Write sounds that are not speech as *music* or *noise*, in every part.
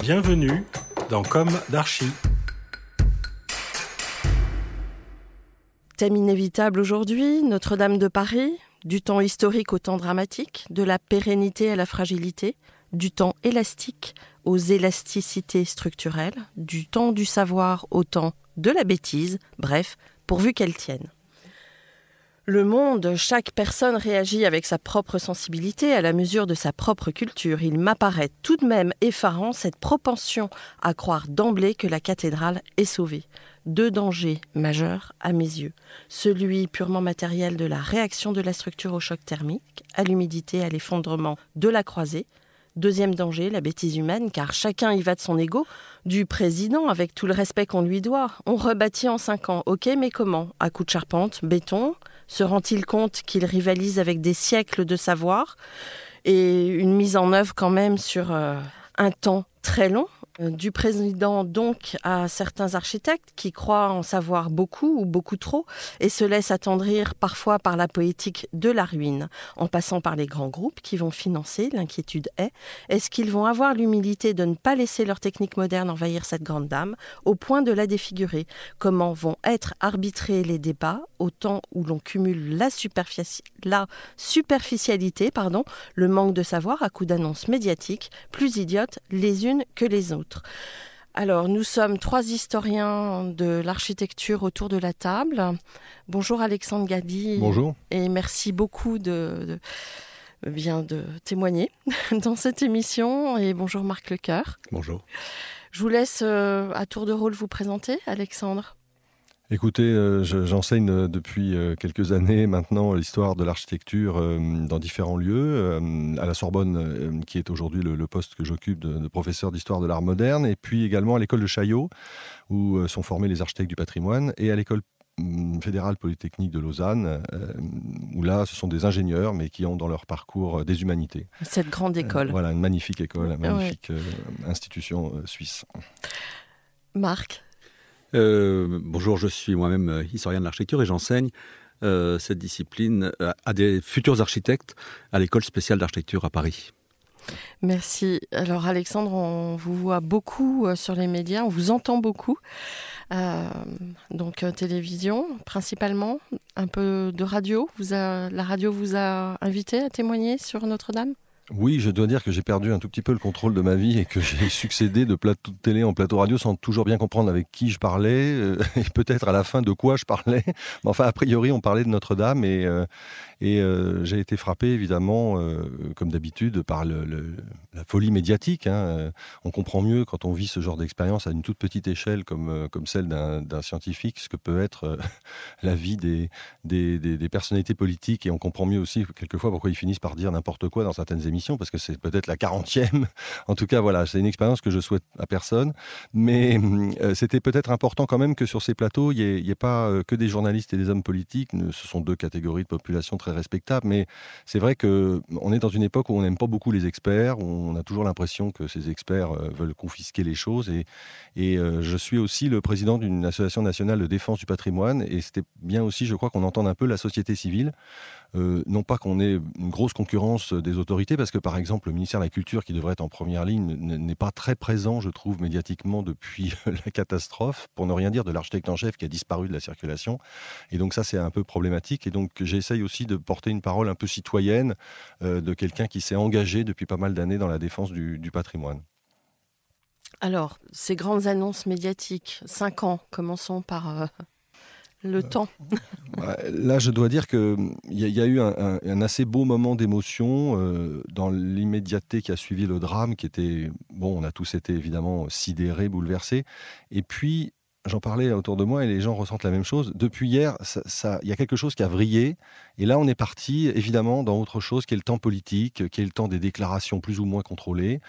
Bienvenue dans Comme d'Archie. Thème inévitable aujourd'hui, Notre-Dame de Paris, du temps historique au temps dramatique, de la pérennité à la fragilité, du temps élastique aux élasticités structurelles, du temps du savoir au temps de la bêtise, bref, pourvu qu'elle tienne. Le monde, chaque personne réagit avec sa propre sensibilité à la mesure de sa propre culture. Il m'apparaît tout de même effarant cette propension à croire d'emblée que la cathédrale est sauvée. Deux dangers majeurs à mes yeux. Celui purement matériel de la réaction de la structure au choc thermique, à l'humidité, à l'effondrement de la croisée. Deuxième danger, la bêtise humaine, car chacun y va de son ego, du président avec tout le respect qu'on lui doit. On rebâtit en cinq ans, ok, mais comment? À coup de charpente, béton? Se rend-il compte qu'il rivalise avec des siècles de savoir et une mise en œuvre quand même sur euh, un temps très long? Du président donc à certains architectes qui croient en savoir beaucoup ou beaucoup trop et se laissent attendrir parfois par la poétique de la ruine, en passant par les grands groupes qui vont financer, l'inquiétude est, est-ce qu'ils vont avoir l'humilité de ne pas laisser leur technique moderne envahir cette grande dame au point de la défigurer? Comment vont être arbitrés les débats au temps où l'on cumule la, la superficialité, pardon, le manque de savoir à coup d'annonces médiatiques, plus idiotes les unes que les autres alors, nous sommes trois historiens de l'architecture autour de la table. Bonjour Alexandre Gadi. Bonjour. Et merci beaucoup de, bien de témoigner *laughs* dans cette émission. Et bonjour Marc Lecoeur. Bonjour. Je vous laisse euh, à tour de rôle vous présenter, Alexandre. Écoutez, euh, j'enseigne euh, depuis euh, quelques années maintenant l'histoire de l'architecture dans différents lieux, à la Sorbonne, qui est aujourd'hui le, poste que j'occupe de, professeur d'histoire de l'art moderne, et puis également à l'école de Chaillot, où sont formés les architectes du patrimoine, et à l'école mm, fédérale polytechnique de Lausanne, où là, ce sont des ingénieurs, mais qui ont dans leur parcours des humanités. Cette grande école. voilà, une magnifique école, une magnifique institution suisse. Marc? Bonjour, je suis moi-même euh, historien de l'architecture et j'enseigne euh, cette discipline à des futurs architectes à l'école spéciale d'architecture à Paris. Merci. Alors Alexandre, on vous voit beaucoup sur les médias, on vous entend beaucoup. donc télévision principalement, un peu de radio. La radio vous a invité à témoigner sur Notre-Dame? Oui, je dois dire que j'ai perdu un tout petit peu le contrôle de ma vie et que j'ai *laughs* succédé de plateau de télé en plateau radio sans toujours bien comprendre avec qui je parlais euh, *laughs* et peut-être à la fin de quoi je parlais. Mais enfin, a priori, on parlait de Notre-Dame et, euh, Et j'ai été frappé, évidemment, comme d'habitude, par la folie médiatique. Hein. On comprend mieux quand on vit ce genre d'expérience à une toute petite échelle comme, comme celle d'un scientifique, ce que peut être *laughs* la vie des, des, des, personnalités politiques. Et on comprend mieux aussi, quelquefois, pourquoi ils finissent par dire n'importe quoi dans certaines émissions, parce que c'est peut-être la quarantième. *laughs* En tout cas, voilà, c'est une expérience que je souhaite à personne. Mais c'était peut-être important quand même que sur ces plateaux, il n'y ait, pas euh, que des journalistes et des hommes politiques. Ce sont deux catégories de population très respectables. Mais c'est vrai qu'on est dans une époque où on n'aime pas beaucoup les experts. Où on a toujours l'impression que ces experts euh, veulent confisquer les choses. Et, et euh, je suis aussi le président d'une association nationale de défense du patrimoine. Et c'était bien aussi, je crois, qu'on entende un peu la société civile. Euh, non pas qu'on ait une grosse concurrence des autorités, parce que par exemple le ministère de la Culture, qui devrait être en première ligne, n'est pas très présent, je trouve, médiatiquement depuis *laughs* la catastrophe, pour ne rien dire de l'architecte en chef qui a disparu de la circulation. Et donc ça, c'est un peu problématique. Et donc j'essaye aussi de porter une parole un peu citoyenne euh, de quelqu'un qui s'est engagé depuis pas mal d'années dans la défense du, patrimoine. Alors, ces grandes annonces médiatiques, cinq ans, commençons par euh, le euh, temps. *laughs* Là, je dois dire qu'il y, y, a eu un, assez beau moment d'émotion euh, dans l'immédiateté qui a suivi le drame, qui était, bon, on a tous été évidemment sidérés, bouleversés. Et puis, j'en parlais autour de moi et les gens ressentent la même chose. Depuis hier, il ça, y a quelque chose qui a vrillé. Et là, on est parti, évidemment, dans autre chose qui est le temps politique, qui est le temps des déclarations plus ou moins contrôlées.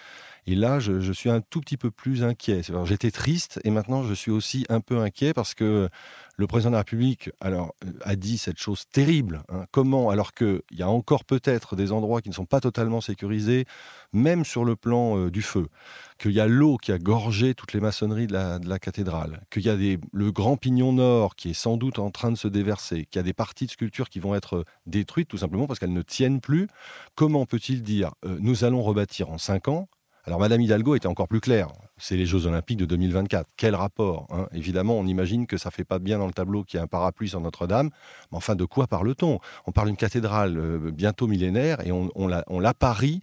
Et là, je, suis un tout petit peu plus inquiet. J'étais triste et maintenant je suis aussi un peu inquiet parce que le président de la République alors, euh, a dit cette chose terrible. Hein. Comment, alors qu'il y a encore peut-être des endroits qui ne sont pas totalement sécurisés, même sur le plan euh, du feu, qu'il y a l'eau qui a gorgé toutes les maçonneries de la, cathédrale, qu'il y a le grand pignon nord qui est sans doute en train de se déverser, qu'il y a des parties de sculptures qui vont être détruites tout simplement parce qu'elles ne tiennent plus. Comment peut-il dire euh, nous allons rebâtir en cinq ans alors Madame Hidalgo était encore plus claire. C'est les Jeux Olympiques de 2024. Quel rapport hein? Évidemment, on imagine que ça fait pas bien dans le tableau qu'il y a un parapluie sur Notre-Dame. Mais enfin, de quoi parle-t-on? On parle d'une cathédrale euh, bientôt millénaire et on, on la parie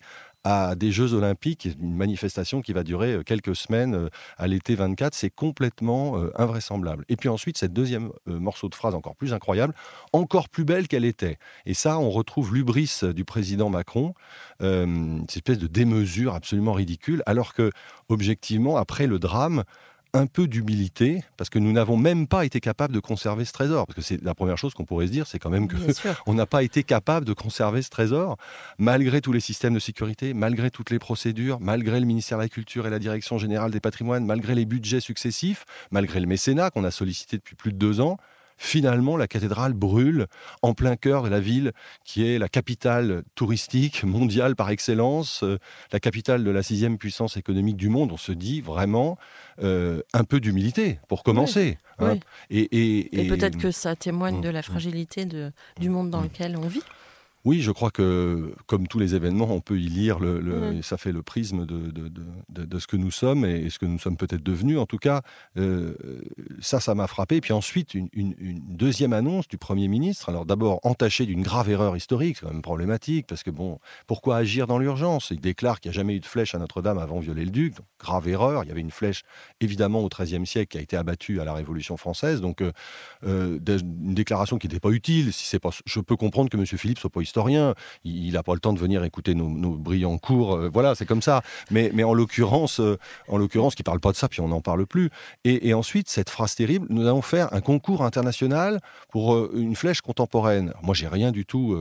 à des Jeux Olympiques, une manifestation qui va durer euh, quelques semaines euh, à l'été 24. C'est complètement euh, invraisemblable. Et puis ensuite, cette deuxième morceau de phrase encore plus incroyable, encore plus belle qu'elle était. Et ça, on retrouve l'ubris du président Macron, cette espèce de démesure absolument ridicule, alors que, objectivement, après le drame, un peu d'humilité, parce que nous n'avons même pas été capables de conserver ce trésor. Parce que c'est la première chose qu'on pourrait se dire, c'est quand même que *laughs* on n'a pas été capable de conserver ce trésor, malgré tous les systèmes de sécurité, malgré toutes les procédures, malgré le ministère de la Culture et la Direction générale des patrimoines, malgré les budgets successifs, malgré le mécénat qu'on a sollicité depuis plus de deux ans finalement, la cathédrale brûle en plein cœur de la ville qui est la capitale touristique mondiale par excellence, euh, la capitale de la sixième puissance économique du monde. On se dit vraiment euh, un peu d'humilité pour commencer. Hein. Et, peut-être que ça témoigne de la fragilité du monde dans lequel on vit. Oui, je crois que, comme tous les événements, on peut y lire, le, ça fait le prisme de, de, ce que nous sommes et, ce que nous sommes peut-être devenus. En tout cas, euh, ça, ça m'a frappé. Et puis ensuite, une, deuxième annonce du Premier ministre. Alors d'abord, entaché d'une grave erreur historique, c'est quand même problématique, parce que bon, pourquoi agir dans l'urgence? Il déclare qu'il n'y a jamais eu de flèche à Notre-Dame avant Viollet-le-Duc. Donc, grave erreur. Il y avait une flèche, évidemment, au XIIIe siècle qui a été abattue à la Révolution française. Donc, euh, euh, une déclaration qui n'était pas utile. Si c'est pas, je peux comprendre que M. Philippe soit pas historien. Il n'a pas le temps de venir écouter nos, brillants cours. Euh, voilà, c'est comme ça. Mais, en l'occurrence, euh, en l'occurrence, qui parle pas de ça, puis on n'en parle plus. Et, ensuite, cette phrase terrible, nous allons faire un concours international pour euh, une flèche contemporaine. Moi, j'ai rien du tout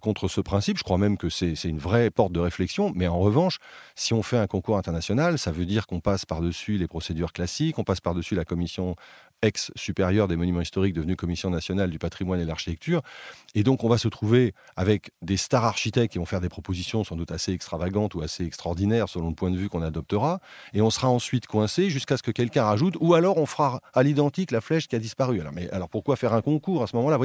contre ce principe. Je crois même que c'est une vraie porte de réflexion. Mais en revanche, si on fait un concours international, ça veut dire qu'on passe par-dessus les procédures classiques, on passe par-dessus la commission ex-supérieure des monuments historiques devenue Commission nationale du patrimoine et de l'architecture. Et donc, on va se trouver avec des stars architectes qui vont faire des propositions sans doute assez extravagantes ou assez extraordinaires selon le point de vue qu'on adoptera. Et on sera ensuite coincé jusqu'à ce que quelqu'un rajoute, ou alors on fera à l'identique la flèche qui a disparu. Alors, mais alors pourquoi faire un concours à ce moment-là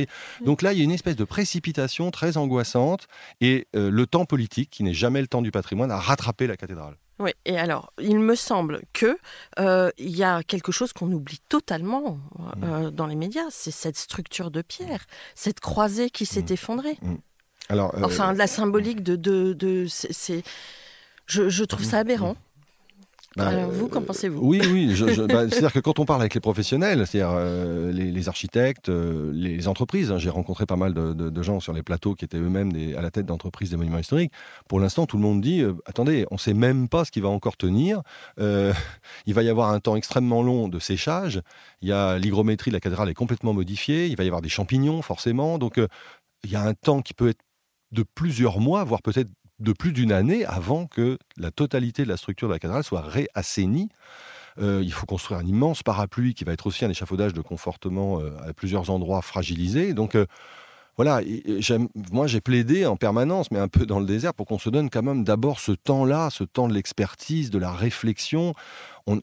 Donc là, il y a une espèce de précipitation très angoissante et euh, le temps politique, qui n'est jamais le temps du patrimoine, a rattrapé la cathédrale. Oui, et alors, il me semble que euh, y a quelque chose qu'on oublie totalement euh, mm. dans les médias, c'est cette structure de pierre, cette croisée qui s'est mm. effondrée. Mm. Alors, euh, enfin, la symbolique de, de, c'est, je, je, trouve ça aberrant. Bah, Alors vous, qu'en pensez-vous Oui, oui. Bah, c'est-à-dire que quand on parle avec les professionnels, c'est-à-dire euh, les, architectes, euh, les entreprises, hein, j'ai rencontré pas mal de, gens sur les plateaux qui étaient eux-mêmes à la tête d'entreprises des monuments historiques. Pour l'instant, tout le monde dit attendez, on ne sait même pas ce qui va encore tenir. *laughs* il va y avoir un temps extrêmement long de séchage. Il y a l'hygrométrie de la cathédrale est complètement modifiée. Il va y avoir des champignons, forcément. Donc il y a un temps qui peut être de plusieurs mois, voire peut-être de plus d'une année avant que la totalité de la structure de la cathédrale soit réassainie. Euh, il faut construire un immense parapluie qui va être aussi un échafaudage de confortement euh, à plusieurs endroits fragilisés. Donc euh, voilà, moi j'ai plaidé en permanence, mais un peu dans le désert, pour qu'on se donne quand même d'abord ce temps-là, ce temps de l'expertise, de la réflexion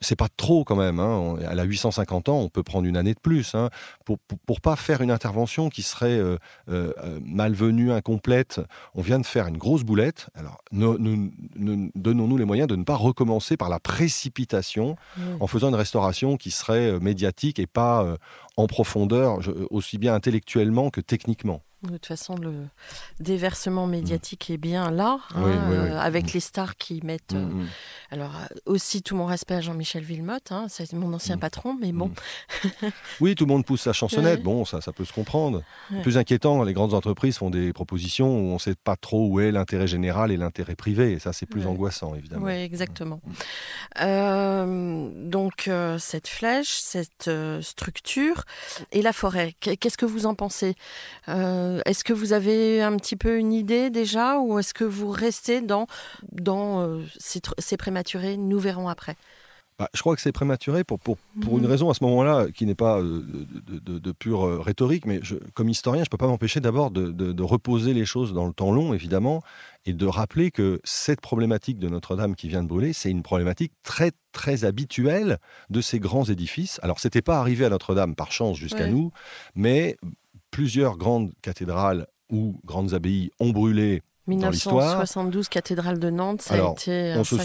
c'est pas trop quand même. Hein. Elle a 850 ans, on peut prendre une année de plus hein, pour, pour, pas faire une intervention qui serait euh, euh, malvenue, incomplète. On vient de faire une grosse boulette. Alors, donnons-nous les moyens de ne pas recommencer par la précipitation en faisant une restauration qui serait euh, médiatique et pas en profondeur, aussi bien intellectuellement que techniquement. De toute façon, le déversement médiatique est bien là, hein, euh, avec mm. les stars qui mettent. Euh, mm, mm. alors, euh, aussi, tout mon respect à Jean-Michel Villemotte, hein, c'est mon ancien patron, mais bon. *laughs* oui, tout le monde pousse sa chansonnette, bon, ça, ça peut se comprendre. Plus inquiétant, les grandes entreprises font des propositions où on ne sait pas trop où est l'intérêt général et l'intérêt privé, et ça, c'est plus angoissant, évidemment. Oui, exactement. donc, cette flèche, cette structure et la forêt, qu'est-ce que vous en pensez? Euh, est-ce que vous avez un petit peu une idée déjà ou est-ce que vous restez dans, dans euh, ces, prématurés Nous verrons après? Bah, je crois que c'est prématuré pour, pour, pour une mhm. raison à ce moment-là qui n'est pas euh, de, de, pure rhétorique, mais je, comme historien, je ne peux pas m'empêcher d'abord de, reposer les choses dans le temps long, évidemment, et de rappeler que cette problématique de Notre-Dame qui vient de brûler, c'est une problématique très, très habituelle de ces grands édifices. Alors, ce n'était pas arrivé à Notre-Dame par chance jusqu'à nous, mais plusieurs grandes cathédrales ou grandes abbayes ont brûlé 1972, cathédrale de Nantes, ça a été un on se,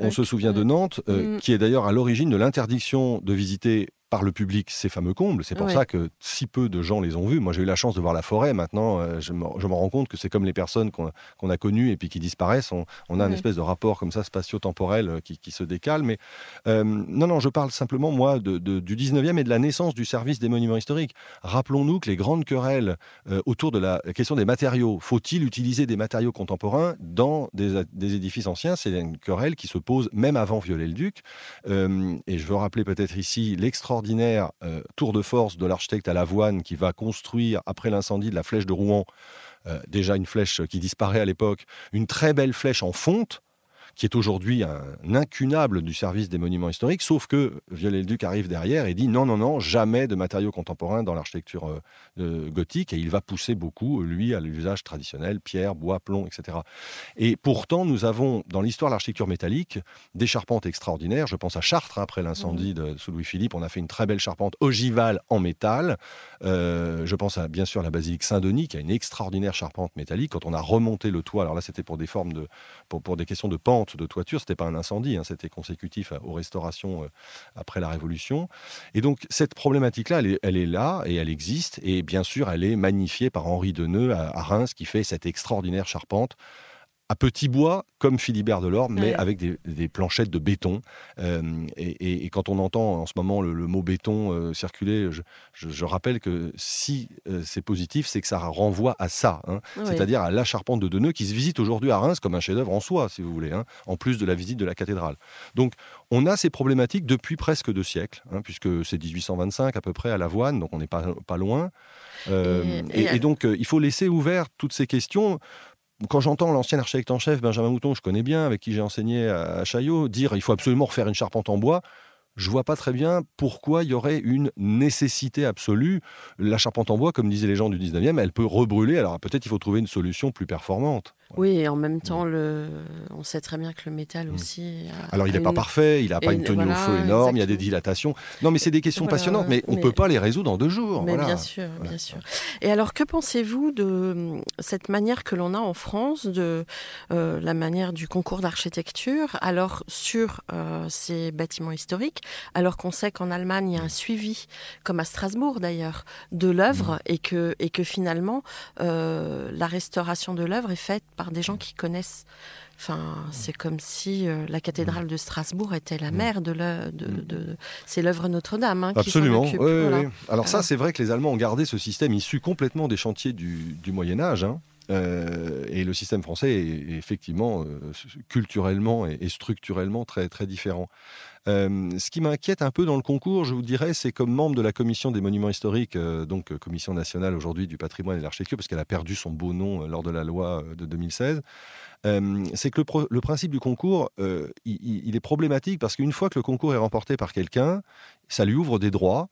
on se souvient de Nantes, euh, mm. qui est d'ailleurs à l'origine de l'interdiction de visiter par le public ces fameux combles. C'est pour ça que si peu de gens les ont vus. Moi, j'ai eu la chance de voir la forêt. Maintenant, euh, je, me, rends compte que c'est comme les personnes qu'on a connues et puis qui disparaissent. On, a une espèce de rapport comme ça spatio-temporel euh, qui, se décale. Mais euh, non, non, je parle simplement, moi, de, du 19e et de la naissance du service des monuments historiques. Rappelons-nous que les grandes querelles autour de la question des matériaux, faut-il utiliser des matériaux contemporains dans des, des édifices anciens? C'est une querelle qui se pose même avant Viollet-le-Duc. et je veux rappeler peut-être ici l'extraordinaire extraordinaire euh, tour de force de l'architecte à l'avoine qui va construire, après l'incendie de la flèche de Rouen, euh, déjà une flèche qui disparaît à l'époque, une très belle flèche en fonte qui est aujourd'hui un incunable du service des monuments historiques, sauf que Viollet-le-Duc arrive derrière et dit non, non, non, jamais de matériaux contemporains dans l'architecture euh, gothique, et il va pousser beaucoup, lui, à l'usage traditionnel, pierre, bois, plomb, etc. Et pourtant, nous avons, dans l'histoire de l'architecture métallique, des charpentes extraordinaires. Je pense à Chartres, après l'incendie de, sous Louis-Philippe, on a fait une très belle charpente ogivale en métal. Euh, je pense à, bien sûr à la basilique Saint-Denis, qui a une extraordinaire charpente métallique. Quand on a remonté le toit, alors là, c'était pour des formes de, pour, pour des questions de pente, de toiture, c'était pas un incendie, hein, c'était consécutif aux restaurations euh, après la Révolution. Et donc cette problématique-là, elle, est là et elle existe. Et bien sûr, elle est magnifiée par Henri Deneux à Reims, qui fait cette extraordinaire charpente à petit bois, comme Philibert Delorme, mais avec des, planchettes de béton. Euh, et, quand on entend en ce moment le, mot béton euh, circuler, je, rappelle que si euh, c'est positif, c'est que ça renvoie à ça, hein. c'est-à-dire à la charpente de Deneux qui se visite aujourd'hui à Reims comme un chef-d'œuvre en soi, si vous voulez, hein, en plus de la visite de la cathédrale. Donc on a ces problématiques depuis presque deux siècles, hein, puisque c'est 1825 à peu près à l'avoine, donc on n'est pas, pas loin. et, donc, il faut laisser ouvert toutes ces questions quand j'entends l'ancien architecte en chef, Benjamin Mouton, je connais bien, avec qui j'ai enseigné à Chaillot, dire il faut absolument refaire une charpente en bois, je vois pas très bien pourquoi il y aurait une nécessité absolue. La charpente en bois, comme disaient les gens du 19e, elle peut rebrûler. Alors peut-être il faut trouver une solution plus performante. Oui, et en même temps, le... on sait très bien que le métal mm. aussi. Alors, il n'est pas parfait, il n'a pas une tenue au feu énorme, il y a des dilatations. Non, mais c'est des questions passionnantes, mais, on ne peut pas les résoudre en deux jours. Mais bien sûr, bien sûr. Et alors, que pensez-vous de euh, cette manière que l'on a en France, de euh, la manière du concours d'architecture, alors sur euh, ces bâtiments historiques, alors qu'on sait qu'en Allemagne, il y a un suivi, comme à Strasbourg d'ailleurs, de l'œuvre mmh. et, que, et que finalement, euh, la restauration de l'œuvre est faite par des gens qui connaissent Enfin, c'est comme si euh, la cathédrale de Strasbourg était la mère de, l'œuvre. de, c'est l'œuvre Notre-Dame hein, Absolument. Qui oui, Alors ça, c'est vrai que les Allemands ont gardé ce système issu complètement des chantiers du, Moyen Âge. Hein. Euh, et le système français est, effectivement euh, culturellement et, structurellement très, très différent. Ce qui m'inquiète un peu dans le concours, je vous dirais, c'est comme membre de la commission des monuments historiques, donc commission nationale aujourd'hui du patrimoine et de l'architecture, parce qu'elle a perdu son beau nom lors de la loi de 2016. Euh, c'est que le, principe du concours, euh, il, est problématique parce qu'une fois que le concours est remporté par quelqu'un, ça lui ouvre des droits.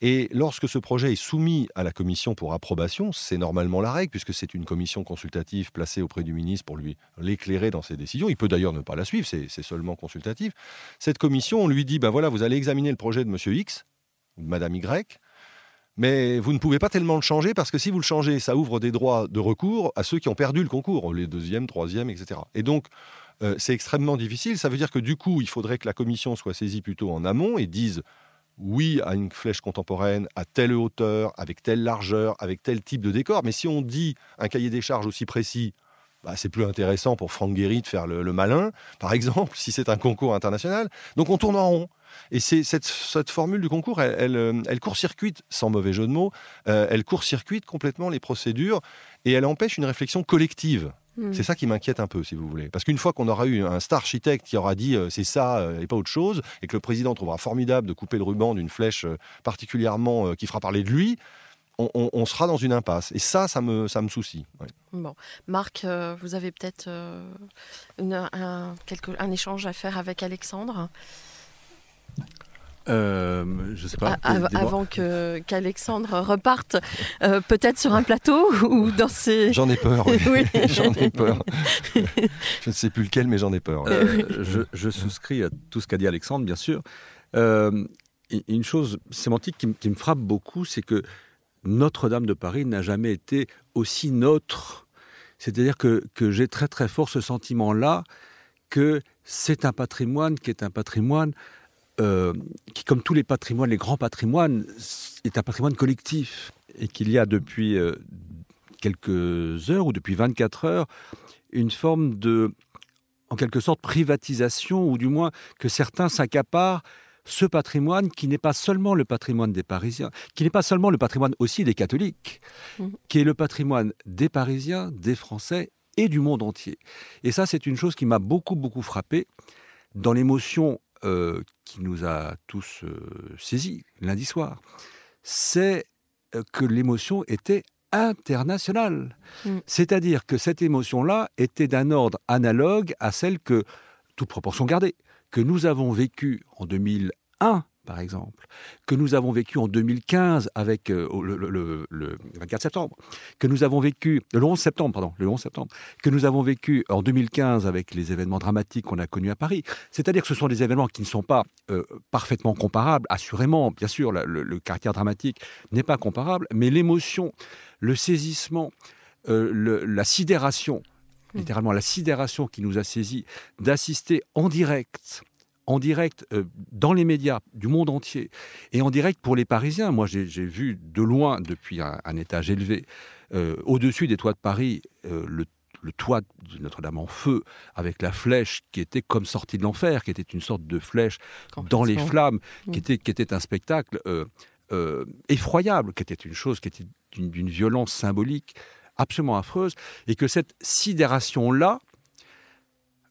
Et lorsque ce projet est soumis à la commission pour approbation, c'est normalement la règle, puisque c'est une commission consultative placée auprès du ministre pour lui l'éclairer dans ses décisions. Il peut d'ailleurs ne pas la suivre, c'est seulement consultatif. Cette commission, on lui dit, ben voilà, vous allez examiner le projet de Monsieur X, ou de Madame Y, mais vous ne pouvez pas tellement le changer parce que si vous le changez, ça ouvre des droits de recours à ceux qui ont perdu le concours, les deuxièmes, troisièmes, etc. Et donc, euh, c'est extrêmement difficile. Ça veut dire que du coup, il faudrait que la commission soit saisie plutôt en amont et dise oui à une flèche contemporaine à telle hauteur, avec telle largeur, avec tel type de décor. Mais si on dit un cahier des charges aussi précis, bah, c'est plus intéressant pour Franck Guéry de faire le, malin, par *laughs* exemple, si c'est un concours international. Donc on tourne en rond. Et c'est cette, formule du concours, elle, euh, court-circuite, sans mauvais jeu de mots, euh, elle court-circuite complètement les procédures et elle empêche une réflexion collective. Hmm. C'est ça qui m'inquiète un peu, si vous voulez. Parce qu'une fois qu'on aura eu un star architecte qui aura dit euh, c'est ça et pas autre chose, et que le président trouvera formidable de couper le ruban d'une flèche particulièrement qui fera parler de lui, on, sera dans une impasse. Et ça, ça me, ça me soucie. Bon. Marc, vous avez peut-être un, un, échange à faire avec Alexandre? Euh, je sais pas. avant que qu'Alexandre reparte, euh, peut-être sur un plateau ou dans ses. J'en ai peur. Oui. *laughs* *laughs* j'en ai peur. *laughs* je ne sais plus lequel, mais j'en ai peur. Euh, je, souscris à tout ce qu'a dit Alexandre, bien sûr. une chose sémantique qui, me frappe beaucoup, c'est que Notre-Dame de Paris n'a jamais été aussi neutre. C'est-à-dire que, que j'ai très très fort ce sentiment-là que c'est un patrimoine qui est un patrimoine euh, qui, comme tous les patrimoines, les grands patrimoines, est un patrimoine collectif. Et qu'il y a depuis euh, quelques heures ou depuis 24 heures une forme de, en quelque sorte, privatisation, ou du moins que certains s'accaparent ce patrimoine qui n'est pas seulement le patrimoine des Parisiens, qui n'est pas seulement le patrimoine aussi des catholiques, mmh. qui est le patrimoine des Parisiens, des Français et du monde entier. Et ça, c'est une chose qui m'a beaucoup, beaucoup frappé dans l'émotion euh, qui nous a tous euh, saisis lundi soir, c'est euh, que l'émotion était internationale. Mm. C'est-à-dire que cette émotion-là était d'un ordre analogue à celle que, toute proportion gardée, que nous avons vécue en 2001 par exemple, que nous avons vécu en 2015 avec euh, le, 24 septembre, que nous avons vécu le 11 septembre, pardon, le 11 septembre, que nous avons vécu en 2015 avec les événements dramatiques qu'on a connus à Paris. C'est-à-dire que ce sont des événements qui ne sont pas euh, parfaitement comparables. Assurément, bien sûr, le, caractère dramatique n'est pas comparable, mais l'émotion, le saisissement, euh, la sidération mmh. littéralement la sidération qui nous a saisis d'assister en direct en direct euh, dans les médias du monde entier et en direct pour les Parisiens. Moi, j'ai vu de loin, depuis un, étage élevé, euh, au-dessus des toits de Paris, euh, le, toit de Notre-Dame en feu, avec la flèche qui était comme sortie de l'enfer, qui était une sorte de flèche dans les flammes, qui, était, qui était un spectacle effroyable, qui était une chose qui était d'une violence symbolique absolument affreuse, et que cette sidération-là,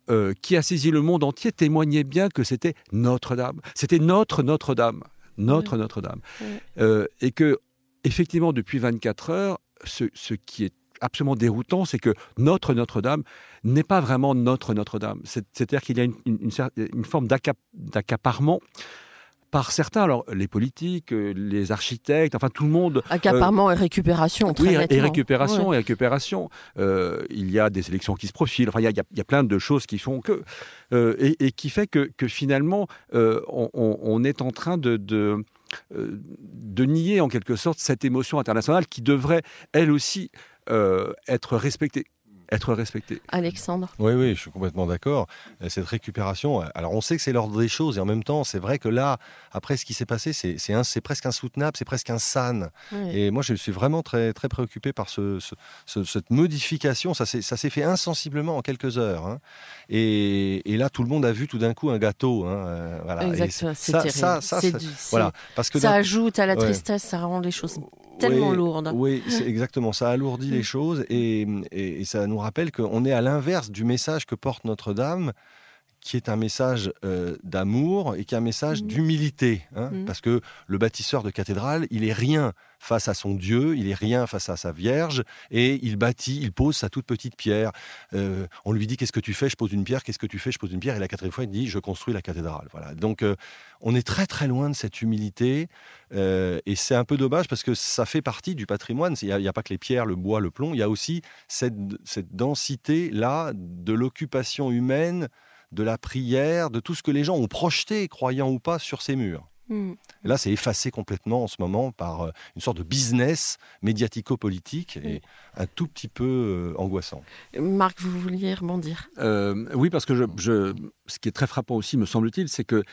euh, qui a saisi le monde entier témoignait bien que c'était Notre-Dame. C'était notre Notre-Dame. Notre Notre-Dame. Euh, et que, effectivement, depuis 24 heures, ce, qui est absolument déroutant, c'est que notre Notre-Dame n'est pas vraiment notre Notre-Dame. C'est-à-dire qu'il y a une, une forme d'accaparement par certains, alors les politiques, euh, les architectes, enfin tout le monde. Accaparement euh, et récupération. Très oui, et récupération et récupération. Euh, il y a des élections qui se profilent. Enfin, il y a, plein de choses qui font que et, qui fait que, finalement on, est en train de, de, de nier en quelque sorte cette émotion internationale qui devrait elle aussi être respectée. Être respecté. Alexandre Oui, oui, je suis complètement d'accord. Euh, cette récupération, euh, alors on sait que c'est l'ordre des choses et en même temps, c'est vrai que là, après ce qui s'est passé, c'est presque insoutenable, c'est presque insane. Oui. Et moi, je suis vraiment très, très préoccupé par ce, ce, cette modification. Ça s'est fait insensiblement en quelques heures. Hein. Et, et, là, tout le monde a vu tout d'un coup un gâteau. Hein. Euh, voilà. Exactement, c'est ça, ça, ça, voilà, parce que ça ajoute à la tristesse, ça rend les choses tellement lourdes. Oui, c'est exactement. Ça alourdit les choses et, et, et ça nous rappelle qu'on est à l'inverse du message que porte Notre-Dame qui est un message euh, d'amour et qui est un message mmh. d'humilité. Hein, mmh. Parce que le bâtisseur de cathédrale, il est rien face à son Dieu, il est rien face à sa Vierge, et il bâtit, il pose sa toute petite pierre. Euh, on lui dit qu'est-ce que tu fais? Je pose une pierre. Qu'est-ce que tu fais? Je pose une pierre. Et la quatrième fois, il dit je construis la cathédrale. Voilà. Donc euh, on est très très loin de cette humilité, et c'est un peu dommage parce que ça fait partie du patrimoine. Il n'y a, a, pas que les pierres, le bois, le plomb. Il y a aussi cette, cette densité là de l'occupation humaine de la prière, de tout ce que les gens ont projeté, croyant ou pas, sur ces murs. Hmm. Là, c'est effacé complètement en ce moment par euh, une sorte de business médiatico-politique et un tout petit peu euh, angoissant. Marc, vous vouliez rebondir? Euh, Oui, parce que je, ce qui est très frappant aussi, me semble-t-il, c'est que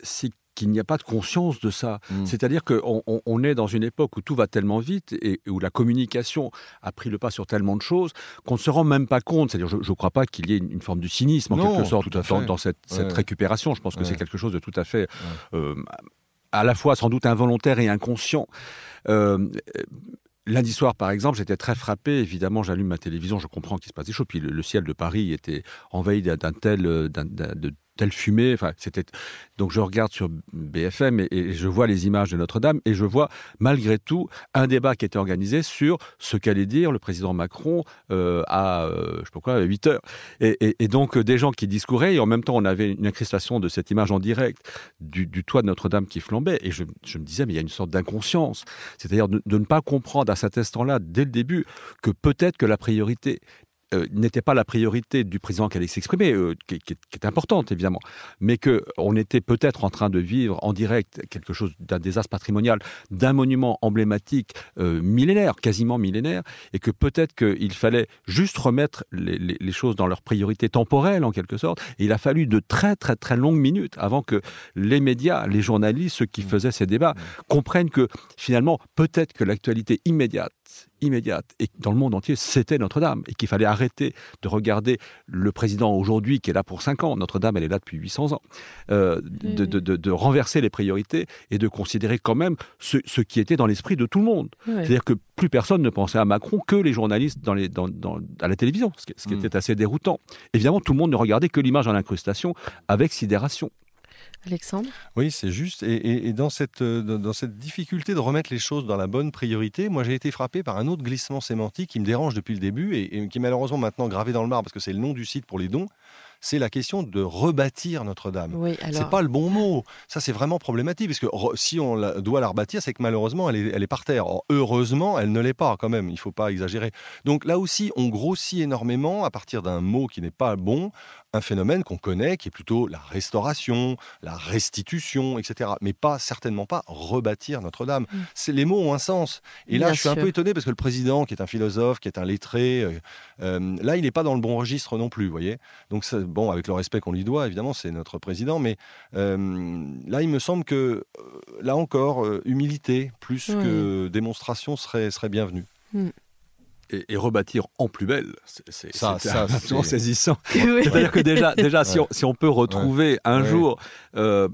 c'est qu'il n'y a pas de conscience de ça. Mm. C'est-à-dire qu'on on, est dans une époque où tout va tellement vite et où la communication a pris le pas sur tellement de choses qu'on ne se rend même pas compte. C'est-à-dire, je ne crois pas qu'il y ait une, forme de cynisme en quelque sorte dans, cette, récupération. Je pense que c'est quelque chose de tout à fait, euh, à la fois sans doute involontaire et inconscient. Euh, Lundi soir, par exemple, j'étais très frappé. Évidemment, j'allume ma télévision, je comprends qu'il se passe des choses. Puis le, ciel de Paris était envahi d'un tel, euh, de telle fumée. Enfin, c'était donc je regarde sur BFM et, je vois les images de Notre-Dame et je vois malgré tout un débat qui était organisé sur ce qu'allait dire le président Macron euh, à euh, je sais pas quoi à 8 heures. Et, donc des gens qui discouraient et en même temps on avait une incrustation de cette image en direct du, toit de Notre-Dame qui flambait et je, me disais mais il y a une sorte d'inconscience, c'est-à-dire de, ne pas comprendre à cet instant-là dès le début que peut-être que la priorité euh, n'était pas la priorité du président qui allait s'exprimer, euh, qui, est importante évidemment, mais qu'on était peut-être en train de vivre en direct quelque chose d'un désastre patrimonial, d'un monument emblématique euh, millénaire, quasiment millénaire, et que peut-être qu'il fallait juste remettre les, les, choses dans leur priorité temporelle en quelque sorte. Et il a fallu de très très très longues minutes avant que les médias, les journalistes, ceux qui mmh. faisaient ces débats, mmh. comprennent que finalement peut-être que l'actualité immédiate immédiate et dans le monde entier, c'était Notre-Dame et qu'il fallait arrêter de regarder le président aujourd'hui qui est là pour 5 ans, Notre-Dame elle est là depuis 800 ans, euh, de, de, renverser les priorités et de considérer quand même ce, ce qui était dans l'esprit de tout le monde. C'est-à-dire que plus personne ne pensait à Macron que les journalistes dans les, dans, dans, à la télévision, ce qui, ce qui hmm. était assez déroutant. Évidemment, tout le monde ne regardait que l'image en incrustation avec sidération. Alexandre Oui, c'est juste. Et, dans, cette, euh, dans cette difficulté de remettre les choses dans la bonne priorité, moi j'ai été frappé par un autre glissement sémantique qui me dérange depuis le début et, qui est malheureusement maintenant gravé dans le marbre parce que c'est le nom du site pour les dons c'est la question de rebâtir Notre-Dame. Oui, C'est pas le bon mot. Ça, c'est vraiment problématique, parce que si on doit la rebâtir, c'est que malheureusement, elle est, elle est par terre. heureusement, elle ne l'est pas quand même. Il faut pas exagérer. Donc là aussi, on grossit énormément à partir d'un mot qui n'est pas bon, un phénomène qu'on connaît, qui est plutôt la restauration, la restitution, etc. Mais pas certainement pas rebâtir Notre-Dame. Mm. Les mots ont un sens. Et là, je suis un peu étonné parce que le président, qui est un philosophe, qui est un lettré, euh, euh, là, il n'est pas dans le bon registre non plus, vous voyez. Donc bon, avec le respect qu'on lui doit, évidemment, c'est notre président, mais euh, là, il me semble que là encore, humilité plus que démonstration serait serait bienvenue. Mm et, rebâtir en plus belle. C'est ça, ça saisissant. *laughs* C'est-à-dire que déjà, déjà si, on, si, on, peut retrouver un jour euh,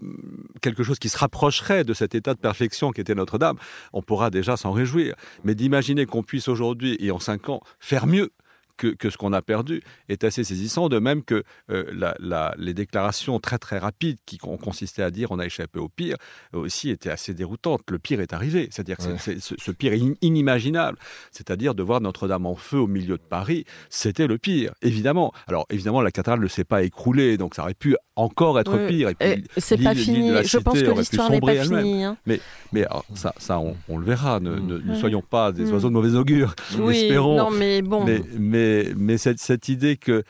quelque chose qui se rapprocherait de cet état de perfection qui était Notre-Dame, on pourra déjà s'en réjouir. Mais d'imaginer qu'on puisse aujourd'hui et en cinq ans faire mieux, que, ce qu'on a perdu est assez saisissant, de même que euh, les déclarations très très rapides qui ont consisté à dire on a échappé au pire aussi étaient assez déroutantes. Le pire est arrivé, c'est-à-dire que ce, pire est inimaginable, c'est-à-dire de voir Notre-Dame en feu au milieu de Paris, c'était le pire, évidemment. Alors évidemment, la cathédrale ne s'est pas écouler donc ça aurait pu encore être pire. c'est pas fini. Je pense que l'histoire n'est pas finie. Hein. Mais, mais ça, ça on, le verra. Ne, ne, soyons pas des oiseaux de mauvais augure. Oui, *laughs* espérons. Non, mais bon. mais mais, cette, idée que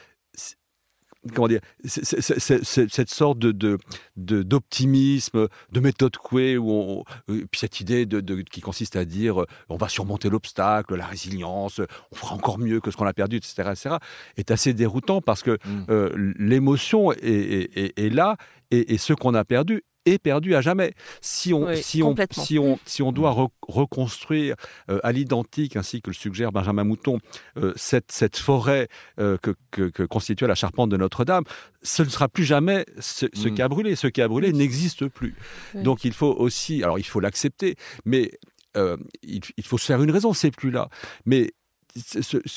comment dire, cette sorte de d'optimisme, de, méthode Coué, où on, euh, puis cette idée de, qui consiste à dire euh, on va surmonter l'obstacle, la résilience, on fera encore mieux que ce qu'on a perdu, etc., etc., est assez déroutant parce que mmh. l'émotion est, là et, et ce qu'on a perdu est perdu à jamais. Si on, si on, si on, si on doit reconstruire euh, à l'identique, ainsi que le suggère Benjamin Mouton, euh, cette, cette forêt euh, que, que, constituait la charpente de Notre-Dame, ce ne sera plus jamais ce, mm. qui a brûlé. Ce qui a brûlé n'existe plus. Donc il faut aussi, alors il faut l'accepter, mais il, il, faut se faire une raison, c'est plus là. Mais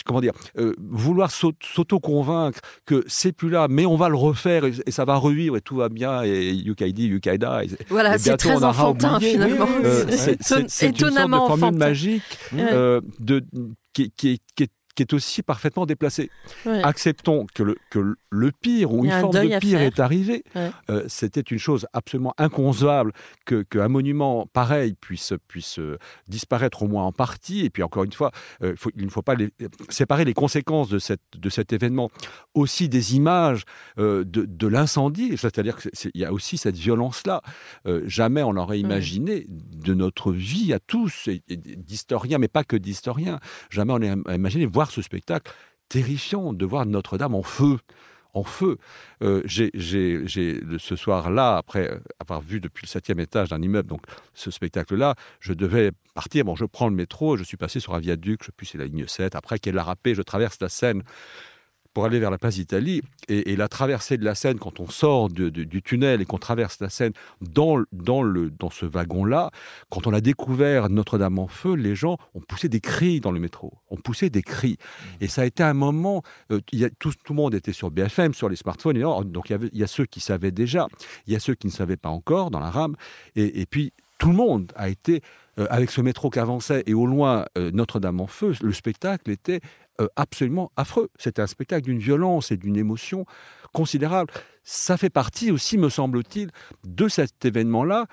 comment dire, euh, vouloir s'auto-convaincre que c'est plus là, mais on va le refaire et, ça va revivre et tout va bien et Yukaidi, Yukaida. Voilà, c'est très enfantin finalement. Euh, *laughs* c'est étonnamment une sorte de formule magique euh, de, qui, qui, qui, est qui est aussi parfaitement déplacé. Acceptons que le, que le pire ou une forme de pire est arrivé. Euh, c'était une chose absolument inconcevable qu'un que monument pareil puisse, puisse euh, disparaître au moins en partie. Et puis encore une fois, euh, il ne faut pas séparer les conséquences de, cette, de cet événement aussi des images de, de l'incendie. C'est-à-dire qu'il y a aussi cette violence-là. jamais on n'aurait imaginé de notre vie à tous, d'historiens, mais pas que d'historiens, jamais on n'aurait imaginé voir ce spectacle terrifiant de voir Notre-Dame en feu. En feu. Euh, j'ai, ce soir-là, après avoir vu depuis le septième étage d'un immeuble, donc ce spectacle-là, je devais partir. Bon, je prends le métro, je suis passé sur un viaduc, je c'est la ligne 7. Après qu'elle l'a râpé, je traverse la Seine pour aller vers la place d'Italie. Et, la traversée de la Seine, quand on sort du tunnel et qu'on traverse la Seine dans, dans, le, dans ce wagon-là, quand on a découvert Notre-Dame en feu, les gens ont poussé des cris dans le métro. On poussé des cris. Mmh. Et ça a été un moment, euh, y a, tout, tout, le monde était sur BFM, sur les smartphones. donc il y, a ceux qui savaient déjà, il y a ceux qui ne savaient pas encore dans la rame. Et, et puis tout le monde a été, euh, avec ce métro qui avançait et au loin euh, Notre-Dame en feu, le spectacle était absolument affreux. C'était un spectacle d'une violence et d'une émotion considérable. Ça fait partie aussi, me semble-t-il, de cet événement-là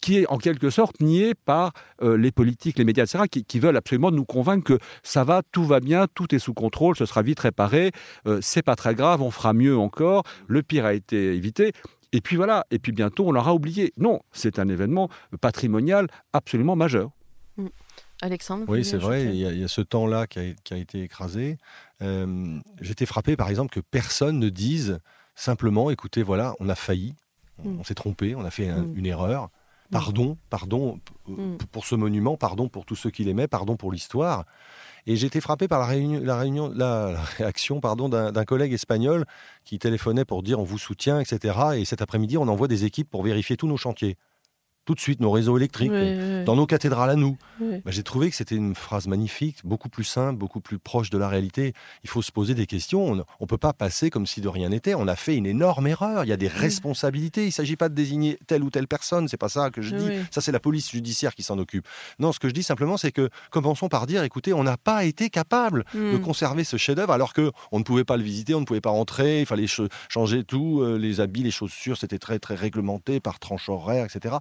qui est en quelque sorte nié par euh, les politiques, les médias, etc., qui, veulent absolument nous convaincre que ça va, tout va bien, tout est sous contrôle, ce sera vite réparé, euh, c'est pas très grave, on fera mieux encore, le pire a été évité. Et puis voilà, et puis bientôt on l'aura oublié. Non, c'est un événement patrimonial absolument majeur. Alexandre Oui, c'est vrai, il y, a, ce temps-là qui, a, été écrasé. Euh, j'étais frappé, par exemple, que personne ne dise simplement, écoutez, voilà, on a failli, on, mm. s'est trompé, on a fait mm. une erreur. Pardon, pardon mm. pour ce monument, pardon pour tous ceux qui l'aimaient, pardon pour l'histoire. Et j'étais frappé par la, réunion, la, réunion, la, réaction pardon, d'un collègue espagnol qui téléphonait pour dire on vous soutient, etc. Et cet après-midi, on envoie des équipes pour vérifier tous nos chantiers tout de suite nos réseaux électriques, dans nos cathédrales à nous. Bah, j'ai trouvé que c'était une phrase magnifique, beaucoup plus simple, beaucoup plus proche de la réalité. Il faut se poser des questions. On ne peut pas passer comme si de rien n'était. On a fait une énorme erreur. Il y a des responsabilités. Il ne s'agit pas de désigner telle ou telle personne. C'est pas ça que je dis. Ça, c'est la police judiciaire qui s'en occupe. Non, ce que je dis simplement, c'est que commençons par dire, écoutez, on n'a pas été capable de hmm. conserver ce chef-d'œuvre alors que on ne pouvait pas le visiter, on ne pouvait pas rentrer. Il fallait changer tout, euh, les habits, les chaussures, c'était très très réglementé par tranche horaire, etc.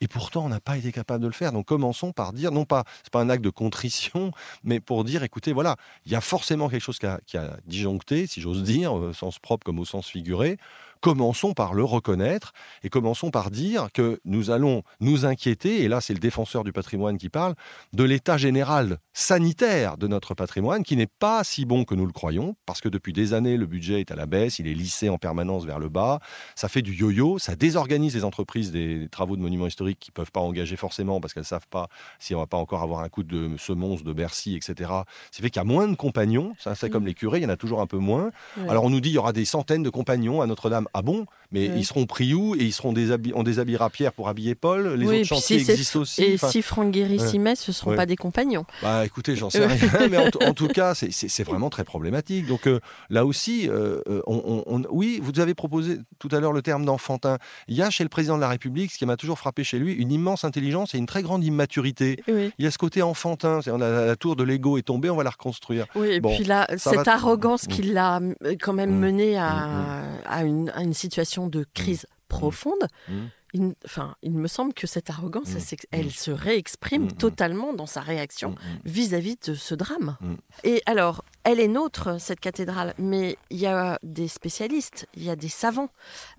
Et pourtant, on n'a pas été capable de le faire. Donc commençons par dire, non pas, c'est pas un acte de contrition, *laughs* mais pour dire, écoutez, voilà, il y a forcément quelque chose qui a, qui a disjoncté, si j'ose dire, au sens propre comme au sens figuré. Commençons par le reconnaître et commençons par dire que nous allons nous inquiéter, et là c'est le défenseur du patrimoine qui parle, de l'état général sanitaire de notre patrimoine qui n'est pas si bon que nous le croyons, parce que depuis des années le budget est à la baisse, il est lissé en permanence vers le bas, ça fait du yo-yo, ça désorganise les entreprises des travaux de monuments historiques qui ne peuvent pas engager forcément parce qu'elles ne savent pas si on va pas encore avoir un coup de semonce de Bercy, etc. Ça fait qu'il y a moins de compagnons, ça c'est comme les curés, il y en a toujours un peu moins. Alors on nous dit il y aura des centaines de compagnons à Notre-Dame ah bon? Mais ils seront pris où? Et ils seront déshabillés, on déshabillera Pierre pour habiller Paul? Les autres chantiers existent aussi. Et si Franck Guéry s'y met, ce ne seront pas des compagnons. Bah écoutez, j'en sais rien. mais en, tout *laughs* cas, c'est vraiment très problématique. Donc euh, là aussi, euh, euh, on, oui, vous avez proposé tout à l'heure le terme d'enfantin. Il y a chez le président de la République, ce qui m'a toujours frappé chez lui, une immense intelligence et une très grande immaturité. Il y a ce côté enfantin. On a, la tour de l'ego est tombée, on va la reconstruire. Oui, et puis là, cette arrogance qui l'a quand même mm. mené à, mm, mm. À une situation de mmh. crise mmh. profonde. Mmh. il, enfin, il me semble que cette arrogance, elle, se réexprime totalement dans sa réaction vis-à-vis de ce drame. Et alors, elle est nôtre, cette cathédrale, mais il y a des spécialistes, il y a des savants,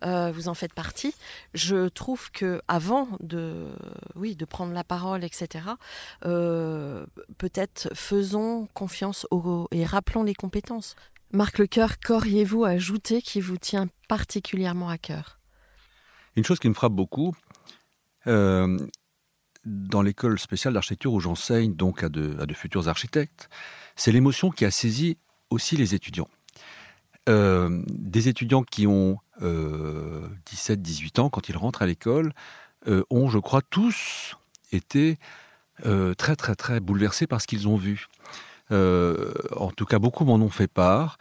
euh, vous en faites partie. Je trouve que avant de, oui, de prendre la parole, etc., euh, peut-être faisons confiance aux, et rappelons les compétences. Marc Lecoeur, qu'auriez-vous à ajouter qui vous tient particulièrement à cœur? Une chose qui me frappe beaucoup, euh, dans l'école spéciale d'architecture où j'enseigne donc à de, futurs architectes, c'est l'émotion qui a saisi aussi les étudiants. Euh, des étudiants qui ont 17-18 ans, quand ils rentrent à l'école, euh, ont, je crois, tous été euh, très, très, très bouleversés par ce qu'ils ont vu. Euh, en tout cas, beaucoup m'en ont fait part.